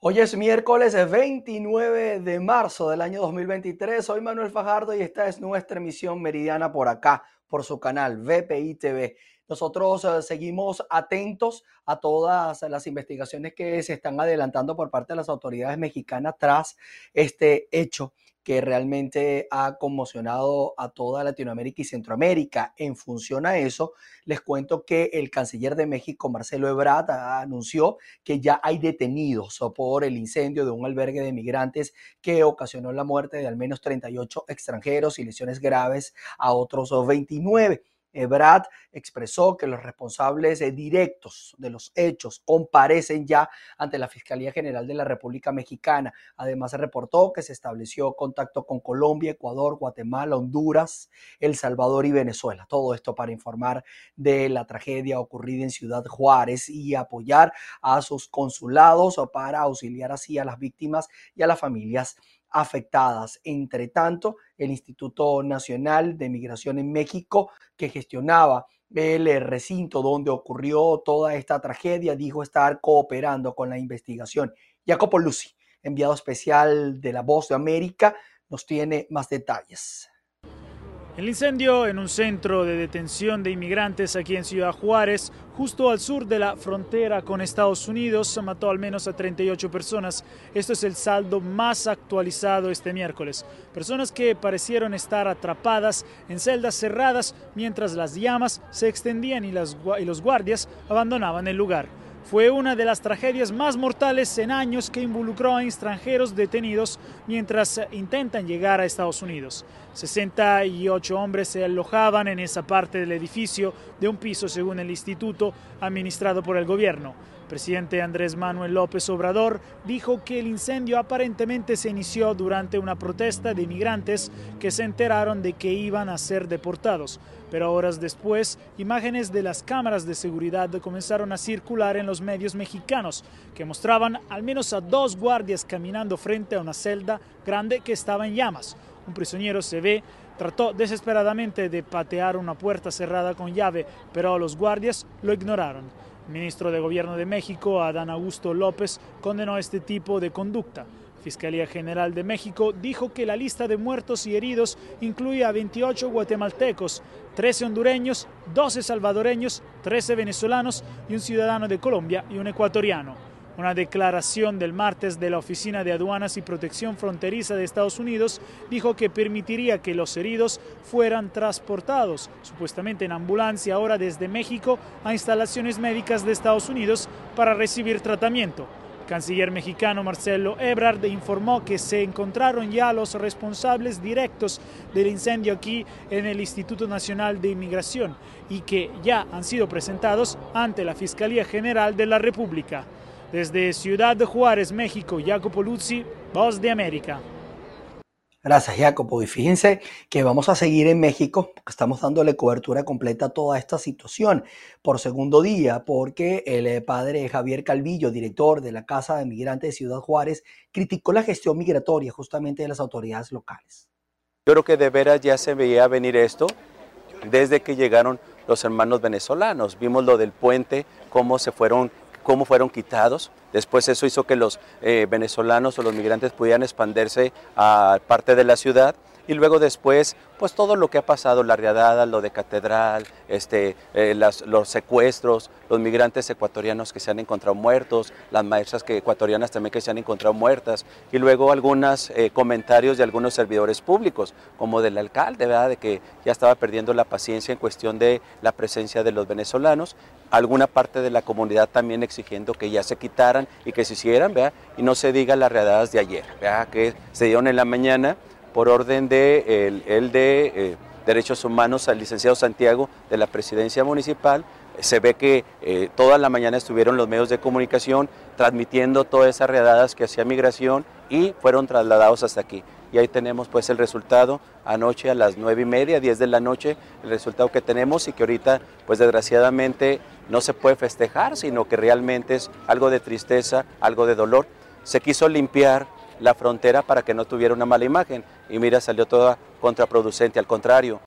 Hoy es miércoles 29 de marzo del año 2023. Soy Manuel Fajardo y esta es nuestra emisión meridiana por acá, por su canal VPI TV. Nosotros eh, seguimos atentos a todas las investigaciones que se están adelantando por parte de las autoridades mexicanas tras este hecho que realmente ha conmocionado a toda Latinoamérica y Centroamérica. En función a eso, les cuento que el canciller de México, Marcelo Ebrard, anunció que ya hay detenidos por el incendio de un albergue de migrantes que ocasionó la muerte de al menos 38 extranjeros y lesiones graves a otros 29. Brad expresó que los responsables eh, directos de los hechos comparecen ya ante la Fiscalía General de la República Mexicana. Además, reportó que se estableció contacto con Colombia, Ecuador, Guatemala, Honduras, El Salvador y Venezuela. Todo esto para informar de la tragedia ocurrida en Ciudad Juárez y apoyar a sus consulados para auxiliar así a las víctimas y a las familias afectadas. Entre tanto, el Instituto Nacional de Migración en México, que gestionaba el eh, recinto donde ocurrió toda esta tragedia, dijo estar cooperando con la investigación. Jacopo Lucy, enviado especial de La Voz de América, nos tiene más detalles. El incendio en un centro de detención de inmigrantes aquí en Ciudad Juárez, justo al sur de la frontera con Estados Unidos, mató al menos a 38 personas. Esto es el saldo más actualizado este miércoles. Personas que parecieron estar atrapadas en celdas cerradas mientras las llamas se extendían y, y los guardias abandonaban el lugar fue una de las tragedias más mortales en años que involucró a extranjeros detenidos mientras intentan llegar a Estados Unidos. 68 hombres se alojaban en esa parte del edificio de un piso según el instituto administrado por el gobierno presidente Andrés Manuel López Obrador dijo que el incendio aparentemente se inició durante una protesta de inmigrantes que se enteraron de que iban a ser deportados. Pero horas después, imágenes de las cámaras de seguridad comenzaron a circular en los medios mexicanos, que mostraban al menos a dos guardias caminando frente a una celda grande que estaba en llamas. Un prisionero se ve trató desesperadamente de patear una puerta cerrada con llave, pero los guardias lo ignoraron. Ministro de Gobierno de México, Adán Augusto López, condenó este tipo de conducta. Fiscalía General de México dijo que la lista de muertos y heridos incluye a 28 guatemaltecos, 13 hondureños, 12 salvadoreños, 13 venezolanos y un ciudadano de Colombia y un ecuatoriano. Una declaración del martes de la Oficina de Aduanas y Protección Fronteriza de Estados Unidos dijo que permitiría que los heridos fueran transportados, supuestamente en ambulancia ahora desde México a instalaciones médicas de Estados Unidos para recibir tratamiento. Canciller mexicano Marcelo Ebrard informó que se encontraron ya los responsables directos del incendio aquí en el Instituto Nacional de Inmigración y que ya han sido presentados ante la Fiscalía General de la República. Desde Ciudad de Juárez, México, Jacopo Luzzi, Voz de América. Gracias, Jacopo. Y fíjense que vamos a seguir en México, estamos dándole cobertura completa a toda esta situación por segundo día, porque el eh, padre Javier Calvillo, director de la Casa de Migrantes de Ciudad Juárez, criticó la gestión migratoria justamente de las autoridades locales. Yo creo que de veras ya se veía venir esto desde que llegaron los hermanos venezolanos. Vimos lo del puente, cómo se fueron cómo fueron quitados. Después eso hizo que los eh, venezolanos o los migrantes pudieran expandirse a parte de la ciudad y luego después, pues todo lo que ha pasado, la riadada, lo de catedral, este, eh, los secuestros, los migrantes ecuatorianos que se han encontrado muertos, las maestras que, ecuatorianas también que se han encontrado muertas, y luego algunos eh, comentarios de algunos servidores públicos, como del alcalde, ¿verdad? de que ya estaba perdiendo la paciencia en cuestión de la presencia de los venezolanos, alguna parte de la comunidad también exigiendo que ya se quitaran y que se hicieran, ¿verdad? y no se diga las riadadas de ayer, ¿verdad? que se dieron en la mañana por orden de el, de eh, Derechos Humanos al licenciado Santiago de la Presidencia Municipal. Se ve que eh, toda la mañana estuvieron los medios de comunicación transmitiendo todas esas redadas que hacía migración y fueron trasladados hasta aquí. Y ahí tenemos pues el resultado anoche a las nueve y media, 10 de la noche, el resultado que tenemos y que ahorita pues desgraciadamente no se puede festejar, sino que realmente es algo de tristeza, algo de dolor. Se quiso limpiar la frontera para que no tuviera una mala imagen. Y mira, salió toda contraproducente, al contrario.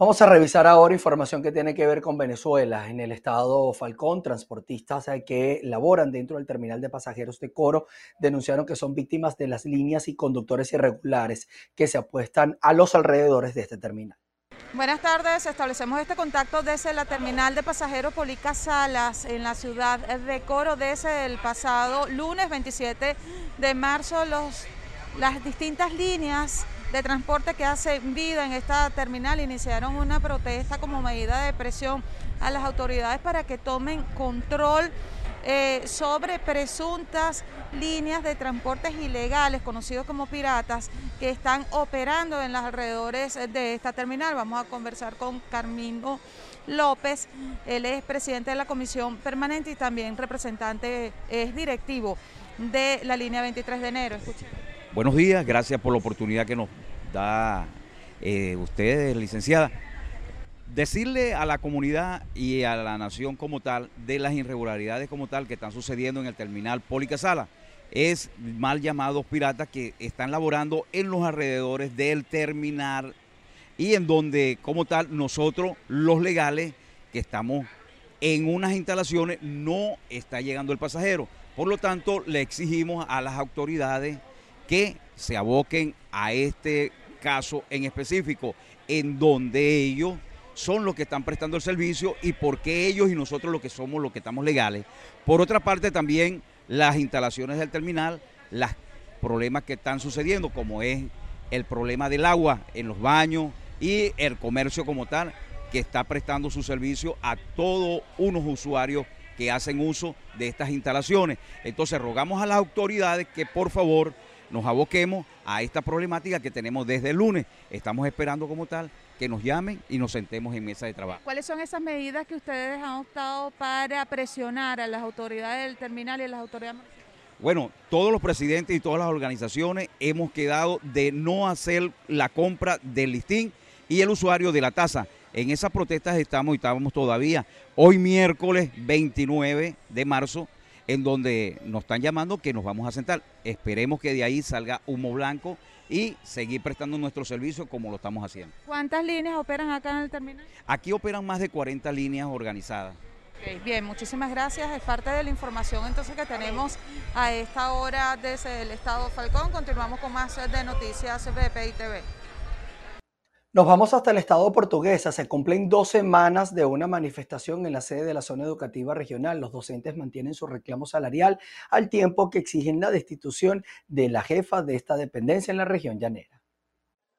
Vamos a revisar ahora información que tiene que ver con Venezuela. En el estado Falcón, transportistas que laboran dentro del terminal de pasajeros de Coro denunciaron que son víctimas de las líneas y conductores irregulares que se apuestan a los alrededores de este terminal. Buenas tardes, establecemos este contacto desde la terminal de pasajeros Polica Salas en la ciudad de Coro desde el pasado lunes 27 de marzo. Las distintas líneas de transporte que hacen vida en esta terminal iniciaron una protesta como medida de presión a las autoridades para que tomen control eh, sobre presuntas líneas de transportes ilegales, conocidos como piratas, que están operando en los alrededores de esta terminal. Vamos a conversar con Carmino López, él es presidente de la comisión permanente y también representante, es directivo de la línea 23 de enero. Buenos días, gracias por la oportunidad que nos da eh, usted, licenciada. Decirle a la comunidad y a la nación como tal de las irregularidades como tal que están sucediendo en el terminal Policasala es mal llamados piratas que están laborando en los alrededores del terminal y en donde como tal nosotros los legales que estamos en unas instalaciones no está llegando el pasajero. Por lo tanto, le exigimos a las autoridades que se aboquen a este caso en específico, en donde ellos son los que están prestando el servicio y por qué ellos y nosotros los que somos los que estamos legales. Por otra parte, también las instalaciones del terminal, los problemas que están sucediendo, como es el problema del agua en los baños y el comercio como tal, que está prestando su servicio a todos unos usuarios que hacen uso de estas instalaciones. Entonces rogamos a las autoridades que por favor nos aboquemos a esta problemática que tenemos desde el lunes. Estamos esperando como tal que nos llamen y nos sentemos en mesa de trabajo. ¿Cuáles son esas medidas que ustedes han optado para presionar a las autoridades del terminal y a las autoridades? Bueno, todos los presidentes y todas las organizaciones hemos quedado de no hacer la compra del listín y el usuario de la tasa. En esas protestas estamos y estábamos todavía. Hoy miércoles 29 de marzo en donde nos están llamando que nos vamos a sentar. Esperemos que de ahí salga humo blanco y seguir prestando nuestro servicio como lo estamos haciendo. ¿Cuántas líneas operan acá en el terminal? Aquí operan más de 40 líneas organizadas. bien, muchísimas gracias. Es parte de la información entonces que tenemos a esta hora desde el Estado Falcón. Continuamos con más de noticias BPI TV. Nos vamos hasta el estado portuguesa. Se cumplen dos semanas de una manifestación en la sede de la zona educativa regional. Los docentes mantienen su reclamo salarial al tiempo que exigen la destitución de la jefa de esta dependencia en la región llanera.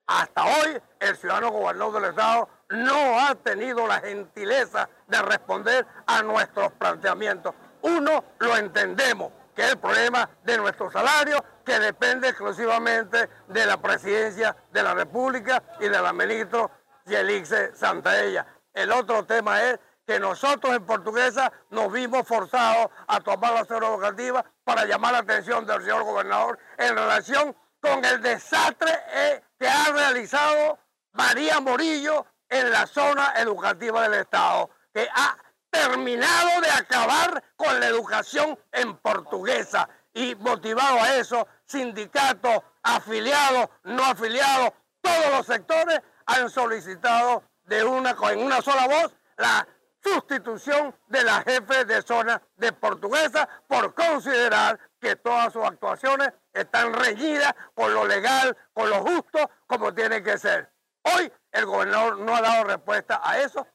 Hasta hoy, el ciudadano gobernador del estado no ha tenido la gentileza de responder a nuestros planteamientos. Uno, lo entendemos, que es el problema de nuestro salario, que depende exclusivamente de la presidencia de la República y de la ministra Yelixe Santaella. El otro tema es que nosotros en Portuguesa nos vimos forzados a tomar la zona educativa para llamar la atención del señor gobernador en relación con el desastre eh, que ha realizado María Morillo en la zona educativa del Estado, que ha terminado de acabar con la educación en portuguesa y motivado a eso, sindicatos, afiliados, no afiliados, todos los sectores han solicitado de una, en una sola voz la sustitución de la jefe de zona de portuguesa por considerar que todas sus actuaciones están reñidas con lo legal, con lo justo, como tiene que ser. Hoy el gobernador no ha dado respuesta a eso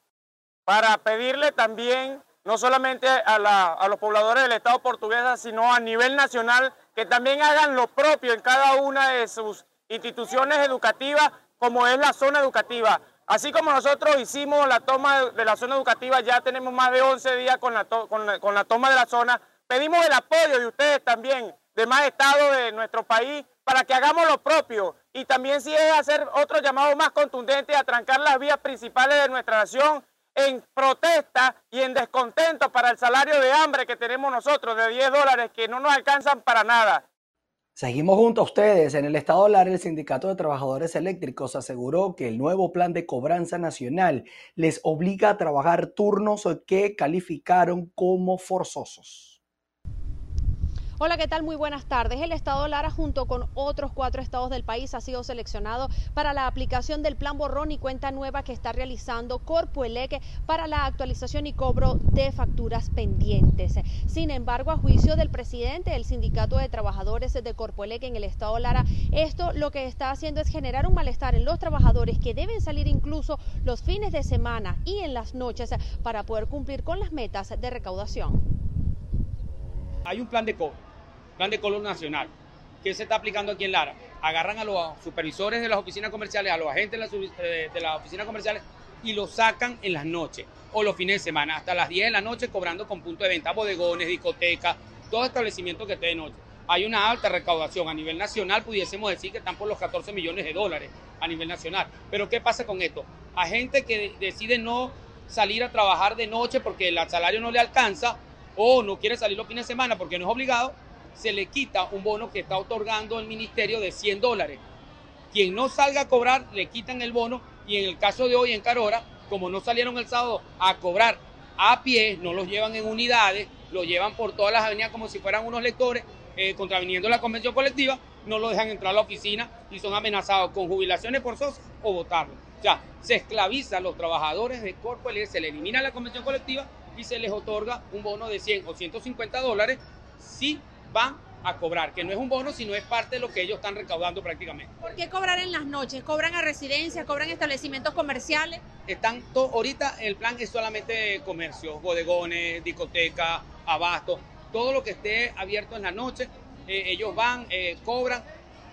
para pedirle también, no solamente a, los pobladores del Estado portuguesa, sino a nivel nacional, que también hagan lo propio en cada una de sus instituciones educativas, como es la zona educativa. Así como nosotros hicimos la toma de la zona educativa, ya tenemos más de 11 días con la, con la toma de la zona, pedimos el apoyo de ustedes también, de más estados de nuestro país, para que hagamos lo propio. Y también si es hacer otro llamado más contundente a trancar las vías principales de nuestra nación en protesta y en descontento para el salario de hambre que tenemos nosotros de 10 dólares que no nos alcanzan para nada. Seguimos junto a ustedes. En el estado Lara, el Sindicato de Trabajadores Eléctricos aseguró que el nuevo plan de cobranza nacional les obliga a trabajar turnos que calificaron como forzosos. Hola, ¿qué tal? Muy buenas tardes. El estado Lara, junto con otros cuatro estados del país, ha sido seleccionado para la aplicación del plan borrón y cuenta nueva que está realizando Corpoelec para la actualización y cobro de facturas pendientes. Sin embargo, a juicio del presidente del Sindicato de Trabajadores de Corpoelec en el estado Lara, esto lo que está haciendo es generar un malestar en los trabajadores que deben salir incluso los fines de semana y en las noches para poder cumplir con las metas de recaudación. Hay un plan de cobro plan de color nacional. ¿Qué se está aplicando aquí en Lara? Agarran a los supervisores de las oficinas comerciales, a los agentes de, las oficinas comerciales y los sacan en las noches o los fines de semana, hasta las 10 de la noche cobrando con punto de venta, bodegones, discotecas, todo establecimiento que esté de noche. Hay una alta recaudación a nivel nacional, pudiésemos decir que están por los 14 millones de dólares a nivel nacional. Pero ¿qué pasa con esto? A gente que decide no salir a trabajar de noche porque el salario no le alcanza o no quiere salir los fines de semana porque no es obligado, se le quita un bono que está otorgando el ministerio de 100 dólares. Quien no salga a cobrar, le quitan el bono y en el caso de hoy en Carora, como no salieron el sábado a cobrar a pie, no los llevan en unidades, los llevan por todas las avenidas como si fueran unos lectores, eh, contraviniendo la convención colectiva, no lo dejan entrar a la oficina y son amenazados con jubilaciones forzosas o votarlo. O sea, se esclaviza a los trabajadores de Corpo se le elimina la convención colectiva y se les otorga un bono de 100 o 150 dólares si van a cobrar, que no es un bono, sino es parte de lo que ellos están recaudando prácticamente. ¿Por qué cobrar en las noches? ¿Cobran a residencias? ¿Cobran establecimientos comerciales? Están ahorita el plan es solamente comercio, bodegones, discotecas, abasto, todo lo que esté abierto en la noche, eh, ellos van, eh, cobran,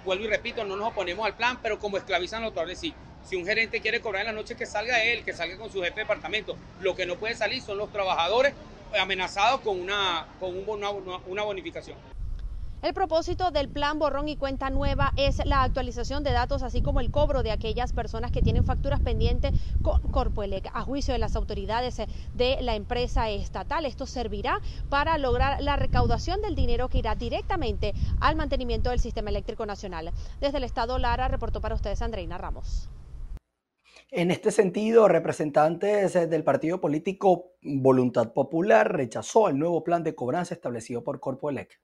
vuelvo y repito, no nos oponemos al plan, pero como esclavizan los trabajadores, sí. Si un gerente quiere cobrar en la noche, que salga él, que salga con su jefe de departamento. Lo que no puede salir son los trabajadores amenazados con una, con una bonificación. El propósito del plan Borrón y Cuenta Nueva es la actualización de datos, así como el cobro de aquellas personas que tienen facturas pendientes con Corpoelec, a juicio de las autoridades de la empresa estatal. Esto servirá para lograr la recaudación del dinero que irá directamente al mantenimiento del sistema eléctrico nacional. Desde el Estado Lara reportó para ustedes Andreina Ramos. En este sentido, representantes del partido político Voluntad Popular rechazó el nuevo plan de cobranza establecido por Corpoelec.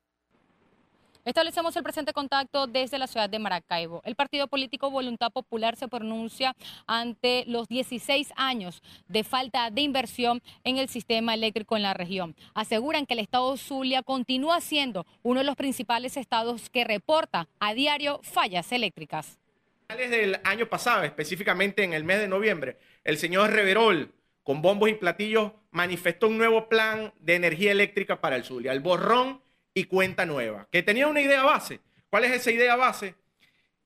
Establecemos el presente contacto desde la ciudad de Maracaibo. El partido político Voluntad Popular se pronuncia ante los 16 años de falta de inversión en el sistema eléctrico en la región. Aseguran que el estado Zulia continúa siendo uno de los principales estados que reporta a diario fallas eléctricas del año pasado, específicamente en el mes de noviembre, el señor Reverol, con bombos y platillos, manifestó un nuevo plan de energía eléctrica para el Zulia, el borrón y cuenta nueva, que tenía una idea base. ¿Cuál es esa idea base?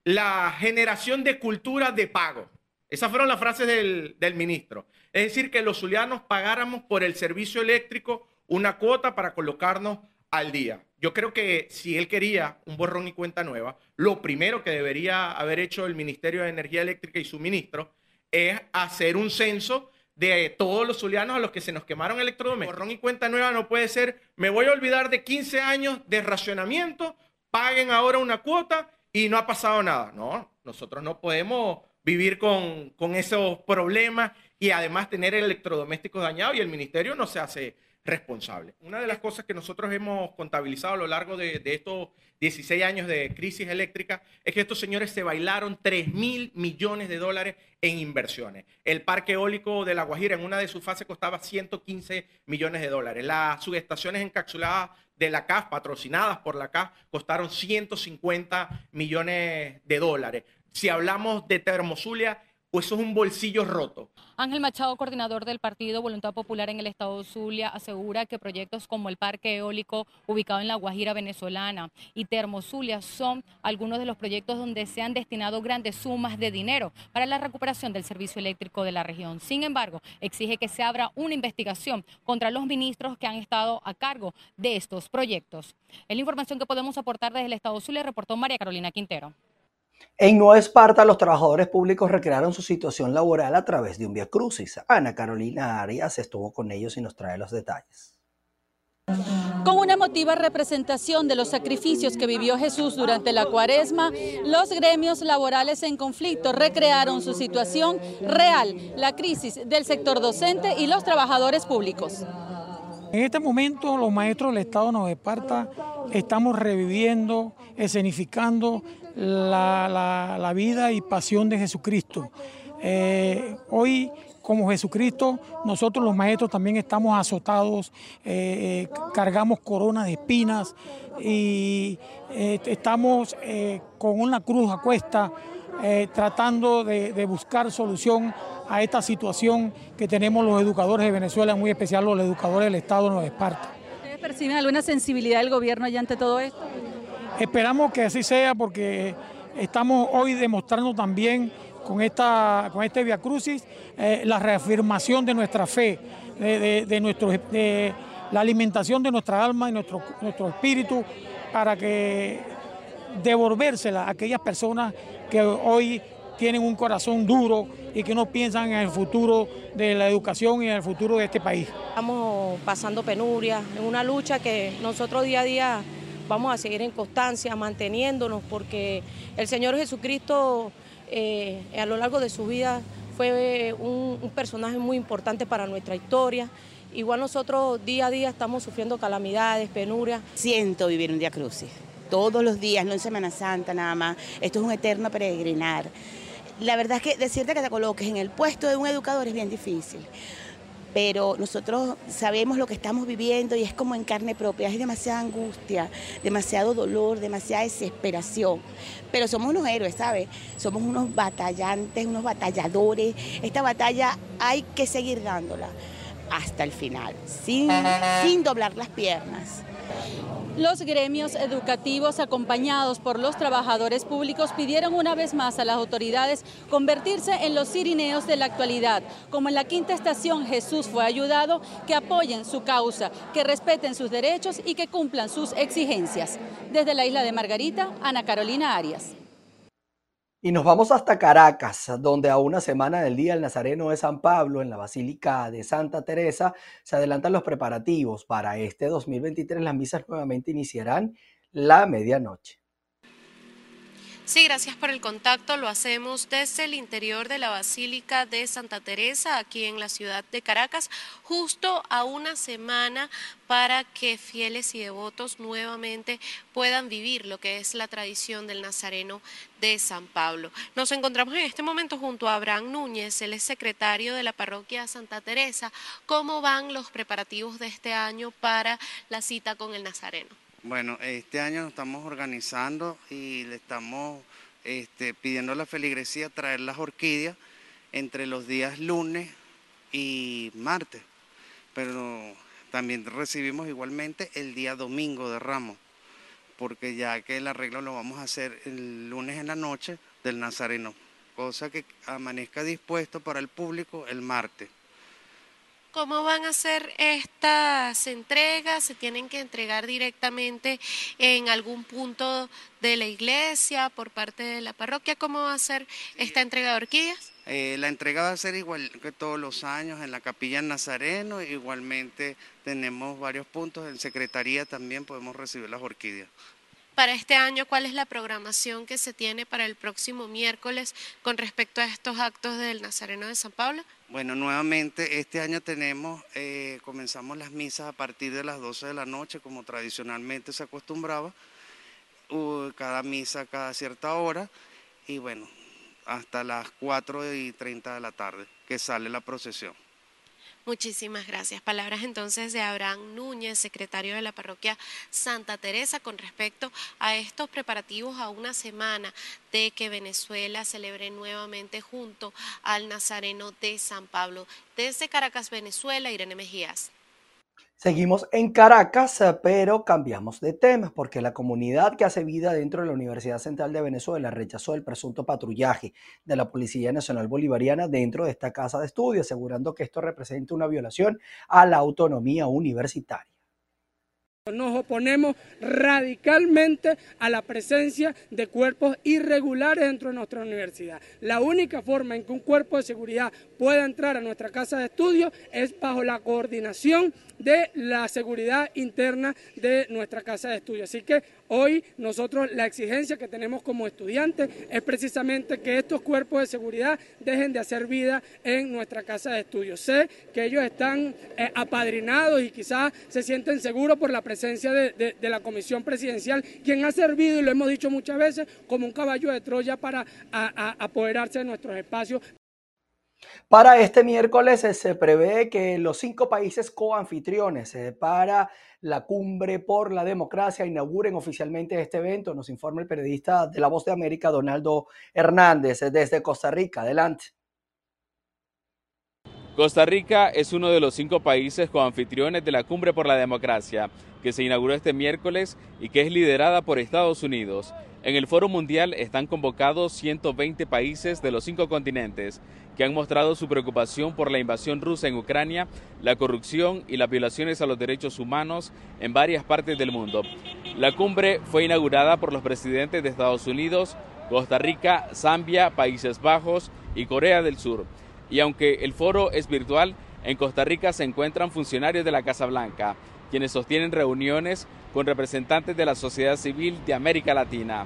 La generación de cultura de pago. Esas fueron las frases del, del ministro. Es decir, que los zulianos pagáramos por el servicio eléctrico una cuota para colocarnos al día. Yo creo que si él quería un borrón y cuenta nueva, lo primero que debería haber hecho el Ministerio de Energía Eléctrica y su ministro es hacer un censo de todos los zulianos a los que se nos quemaron electrodomésticos. Borrón y cuenta nueva no puede ser, me voy a olvidar de 15 años de racionamiento, paguen ahora una cuota y no ha pasado nada. No, nosotros no podemos vivir con, con esos problemas y además tener electrodomésticos dañados y el ministerio no se hace responsable. Una de las cosas que nosotros hemos contabilizado a lo largo de, estos 16 años de crisis eléctrica es que estos señores se bailaron 3 mil millones de dólares en inversiones. El parque eólico de La Guajira en una de sus fases costaba 115 millones de dólares. Las subestaciones encapsuladas de la CAF, patrocinadas por la CAF, costaron 150 millones de dólares. Si hablamos de Termozulia, pues eso es un bolsillo roto. Ángel Machado, coordinador del Partido Voluntad Popular en el estado Zulia, asegura que proyectos como el parque eólico ubicado en la Guajira venezolana y Termozulia son algunos de los proyectos donde se han destinado grandes sumas de dinero para la recuperación del servicio eléctrico de la región. Sin embargo, exige que se abra una investigación contra los ministros que han estado a cargo de estos proyectos. Es la información que podemos aportar desde el estado Zulia, reportó María Carolina Quintero. En Nueva Esparta, los trabajadores públicos recrearon su situación laboral a través de un via crucis. Ana Carolina Arias estuvo con ellos y nos trae los detalles. Con una emotiva representación de los sacrificios que vivió Jesús durante la cuaresma, los gremios laborales en conflicto recrearon su situación real, la crisis del sector docente y los trabajadores públicos. En este momento los maestros del Estado de Esparta estamos reviviendo, escenificando la, vida y pasión de Jesucristo. Eh, hoy como Jesucristo, nosotros los maestros también estamos azotados, eh, eh, cargamos coronas de espinas y estamos con una cruz a cuesta tratando de, buscar solución a esta situación que tenemos los educadores de Venezuela, muy especial los educadores del Estado de Nueva Esparta. ¿Ustedes perciben alguna sensibilidad del gobierno allá ante todo esto? Esperamos que así sea porque estamos hoy demostrando también con, esta, con este Via Crucis eh, la reafirmación de nuestra fe, de, nuestro, de la alimentación de nuestra alma y nuestro, nuestro espíritu para que devolvérsela a aquellas personas que hoy tienen un corazón duro y que no piensan en el futuro de la educación y en el futuro de este país. Estamos pasando penuria, en una lucha que nosotros día a día vamos a seguir en constancia, manteniéndonos, porque el Señor Jesucristo eh, a lo largo de su vida fue un, un, personaje muy importante para nuestra historia. Igual nosotros día a día estamos sufriendo calamidades, penurias. Siento vivir un día crucis, todos los días, no en Semana Santa nada más. Esto es un eterno peregrinar. La verdad es que decirte que te coloques en el puesto de un educador es bien difícil pero nosotros sabemos lo que estamos viviendo y es como en carne propia, es demasiada angustia, demasiado dolor, demasiada desesperación. Pero somos unos héroes, ¿sabes? Somos unos batallantes, unos batalladores. Esta batalla hay que seguir dándola hasta el final, sin, sin doblar las piernas. Los gremios educativos acompañados por los trabajadores públicos pidieron una vez más a las autoridades convertirse en los sirineos de la actualidad, como en la quinta estación Jesús fue ayudado, que apoyen su causa, que respeten sus derechos y que cumplan sus exigencias. Desde la isla de Margarita, Ana Carolina Arias. Y nos vamos hasta Caracas, donde a una semana del Día del Nazareno de San Pablo, en la Basílica de Santa Teresa, se adelantan los preparativos. Para este 2023 las misas nuevamente iniciarán la medianoche. Sí, gracias por el contacto. Lo hacemos desde el interior de la Basílica de Santa Teresa, aquí en la ciudad de Caracas, justo a una semana para que fieles y devotos nuevamente puedan vivir lo que es la tradición del Nazareno de San Pablo. Nos encontramos en este momento junto a Abraham Núñez, él es secretario de la parroquia Santa Teresa. ¿Cómo van los preparativos de este año para la cita con el Nazareno? Bueno, este año nos estamos organizando y le estamos este, pidiendo a la feligresía traer las orquídeas entre los días lunes y martes, pero también recibimos igualmente el día domingo de Ramos, porque ya que el arreglo lo vamos a hacer el lunes en la noche del Nazareno, cosa que amanezca dispuesto para el público el martes. ¿Cómo van a ser estas entregas? ¿Se tienen que entregar directamente en algún punto de la iglesia por parte de la parroquia? ¿Cómo va a ser esta entrega de orquídeas? Eh, la entrega va a ser igual que todos los años en la capilla Nazareno. Igualmente tenemos varios puntos. En secretaría también podemos recibir las orquídeas. Para este año, ¿cuál es la programación que se tiene para el próximo miércoles con respecto a estos actos del Nazareno de San Pablo? Bueno, nuevamente este año tenemos, eh, comenzamos las misas a partir de las 12 de la noche, como tradicionalmente se acostumbraba, cada misa cada cierta hora, y bueno, hasta las 4 y 30 de la tarde que sale la procesión. Muchísimas gracias. Palabras entonces de Abraham Núñez, secretario de la parroquia Santa Teresa, con respecto a estos preparativos a una semana de que Venezuela celebre nuevamente junto al Nazareno de San Pablo. Desde Caracas, Venezuela, Irene Mejías. Seguimos en Caracas, pero cambiamos de tema porque la comunidad que hace vida dentro de la Universidad Central de Venezuela rechazó el presunto patrullaje de la Policía Nacional Bolivariana dentro de esta casa de estudio, asegurando que esto representa una violación a la autonomía universitaria. Nos oponemos radicalmente a la presencia de cuerpos irregulares dentro de nuestra universidad. La única forma en que un cuerpo de seguridad pueda entrar a nuestra casa de estudio es bajo la coordinación de la seguridad interna de nuestra casa de estudio. Así que hoy nosotros la exigencia que tenemos como estudiantes es precisamente que estos cuerpos de seguridad dejen de hacer vida en nuestra casa de estudio. Sé que ellos están eh, apadrinados y quizás se sienten seguros por la presencia de, la comisión presidencial, quien ha servido, y lo hemos dicho muchas veces, como un caballo de Troya para apoderarse de nuestros espacios. Para este miércoles eh, se prevé que los cinco países coanfitriones eh, para la cumbre por la democracia inauguren oficialmente este evento. Nos informa el periodista de La Voz de América, Donaldo Hernández, desde Costa Rica. Adelante. Costa Rica es uno de los cinco países coanfitriones de la Cumbre por la Democracia, que se inauguró este miércoles y que es liderada por Estados Unidos. En el Foro Mundial están convocados 120 países de los cinco continentes que han mostrado su preocupación por la invasión rusa en Ucrania, la corrupción y las violaciones a los derechos humanos en varias partes del mundo. La cumbre fue inaugurada por los presidentes de Estados Unidos, Costa Rica, Zambia, Países Bajos y Corea del Sur. Y aunque el foro es virtual, en Costa Rica se encuentran funcionarios de la Casa Blanca, quienes sostienen reuniones con representantes de la sociedad civil de América Latina.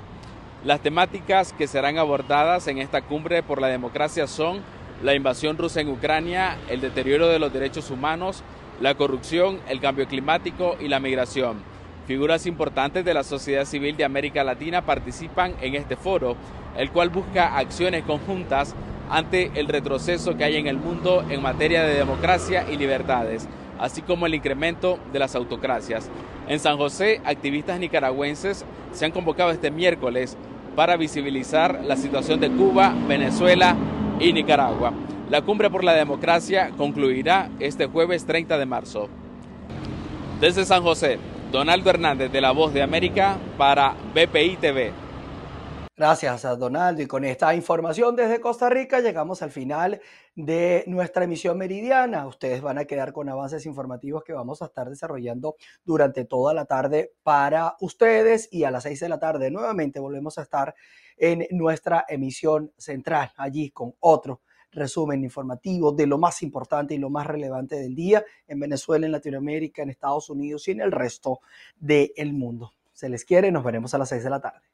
Las temáticas que serán abordadas en esta cumbre por la democracia son la invasión rusa en Ucrania, el deterioro de los derechos humanos, la corrupción, el cambio climático y la migración. Figuras importantes de la sociedad civil de América Latina participan en este foro, el cual busca acciones conjuntas ante el retroceso que hay en el mundo en materia de democracia y libertades, así como el incremento de las autocracias. En San José, activistas nicaragüenses se han convocado este miércoles para visibilizar la situación de Cuba, Venezuela y Nicaragua. La cumbre por la democracia concluirá este jueves 30 de marzo. Desde San José, Donaldo Hernández de La Voz de América para BPI TV. Gracias a Donaldo. Y con esta información desde Costa Rica llegamos al final de nuestra emisión meridiana. Ustedes van a quedar con avances informativos que vamos a estar desarrollando durante toda la tarde para ustedes y a las seis de la tarde nuevamente volvemos a estar en nuestra emisión central, allí con otro resumen informativo de lo más importante y lo más relevante del día en Venezuela, en Latinoamérica, en Estados Unidos y en el resto del mundo. Se les quiere, nos veremos a las seis de la tarde.